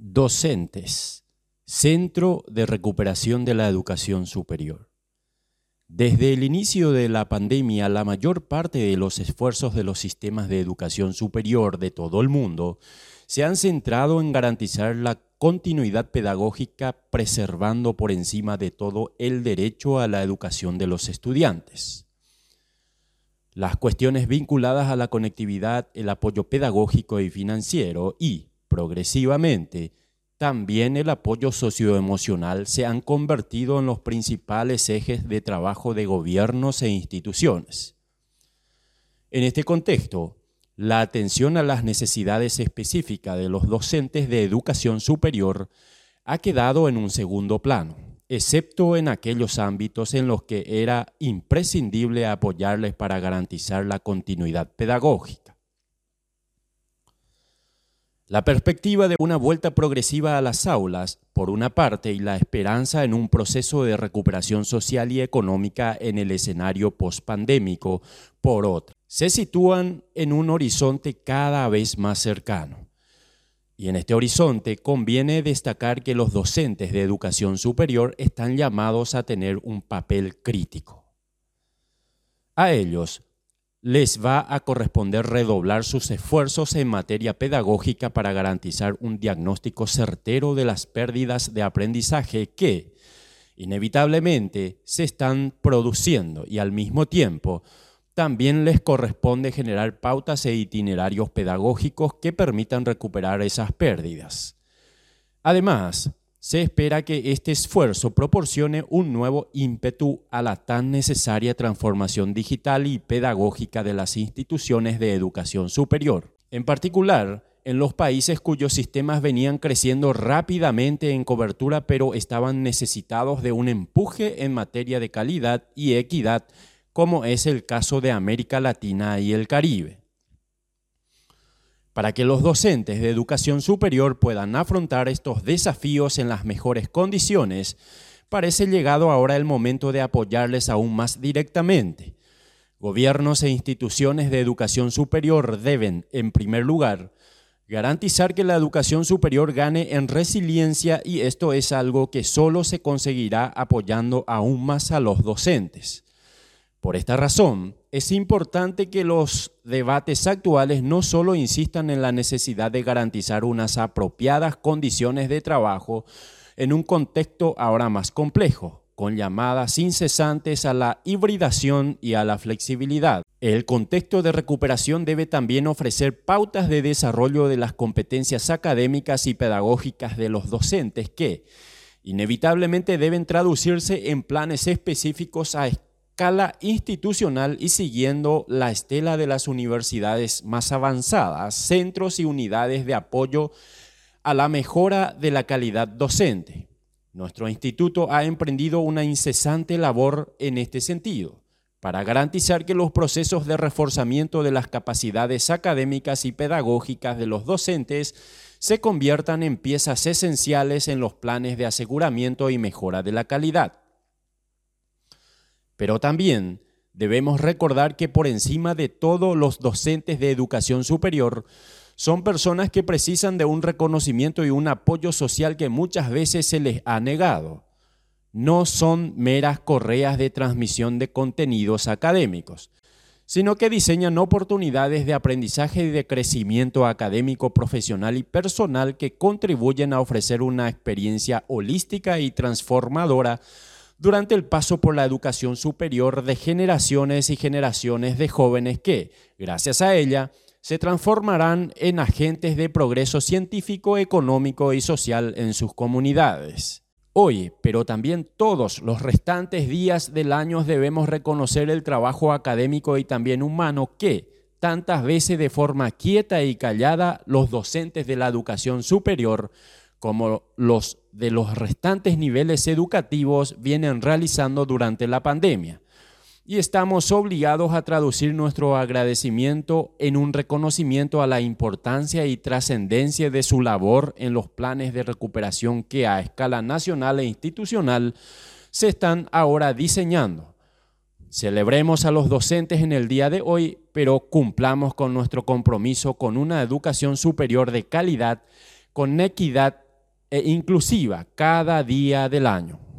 Docentes, Centro de Recuperación de la Educación Superior. Desde el inicio de la pandemia, la mayor parte de los esfuerzos de los sistemas de educación superior de todo el mundo se han centrado en garantizar la continuidad pedagógica preservando por encima de todo el derecho a la educación de los estudiantes. Las cuestiones vinculadas a la conectividad, el apoyo pedagógico y financiero y, progresivamente, también el apoyo socioemocional se han convertido en los principales ejes de trabajo de gobiernos e instituciones. En este contexto, la atención a las necesidades específicas de los docentes de educación superior ha quedado en un segundo plano, excepto en aquellos ámbitos en los que era imprescindible apoyarles para garantizar la continuidad pedagógica. La perspectiva de una vuelta progresiva a las aulas, por una parte, y la esperanza en un proceso de recuperación social y económica en el escenario pospandémico, por otra, se sitúan en un horizonte cada vez más cercano. Y en este horizonte conviene destacar que los docentes de educación superior están llamados a tener un papel crítico. A ellos les va a corresponder redoblar sus esfuerzos en materia pedagógica para garantizar un diagnóstico certero de las pérdidas de aprendizaje que inevitablemente se están produciendo y al mismo tiempo también les corresponde generar pautas e itinerarios pedagógicos que permitan recuperar esas pérdidas. Además, se espera que este esfuerzo proporcione un nuevo ímpetu a la tan necesaria transformación digital y pedagógica de las instituciones de educación superior. En particular, en los países cuyos sistemas venían creciendo rápidamente en cobertura pero estaban necesitados de un empuje en materia de calidad y equidad, como es el caso de América Latina y el Caribe para que los docentes de educación superior puedan afrontar estos desafíos en las mejores condiciones, parece llegado ahora el momento de apoyarles aún más directamente. Gobiernos e instituciones de educación superior deben, en primer lugar, garantizar que la educación superior gane en resiliencia y esto es algo que solo se conseguirá apoyando aún más a los docentes. Por esta razón, es importante que los debates actuales no solo insistan en la necesidad de garantizar unas apropiadas condiciones de trabajo en un contexto ahora más complejo, con llamadas incesantes a la hibridación y a la flexibilidad. El contexto de recuperación debe también ofrecer pautas de desarrollo de las competencias académicas y pedagógicas de los docentes que, inevitablemente, deben traducirse en planes específicos a escala institucional y siguiendo la estela de las universidades más avanzadas, centros y unidades de apoyo a la mejora de la calidad docente. Nuestro instituto ha emprendido una incesante labor en este sentido para garantizar que los procesos de reforzamiento de las capacidades académicas y pedagógicas de los docentes se conviertan en piezas esenciales en los planes de aseguramiento y mejora de la calidad. Pero también debemos recordar que por encima de todo los docentes de educación superior son personas que precisan de un reconocimiento y un apoyo social que muchas veces se les ha negado. No son meras correas de transmisión de contenidos académicos, sino que diseñan oportunidades de aprendizaje y de crecimiento académico, profesional y personal que contribuyen a ofrecer una experiencia holística y transformadora durante el paso por la educación superior de generaciones y generaciones de jóvenes que, gracias a ella, se transformarán en agentes de progreso científico, económico y social en sus comunidades. Hoy, pero también todos los restantes días del año debemos reconocer el trabajo académico y también humano que, tantas veces de forma quieta y callada, los docentes de la educación superior como los de los restantes niveles educativos vienen realizando durante la pandemia. Y estamos obligados a traducir nuestro agradecimiento en un reconocimiento a la importancia y trascendencia de su labor en los planes de recuperación que a escala nacional e institucional se están ahora diseñando. Celebremos a los docentes en el día de hoy, pero cumplamos con nuestro compromiso con una educación superior de calidad, con equidad e inclusiva cada día del año.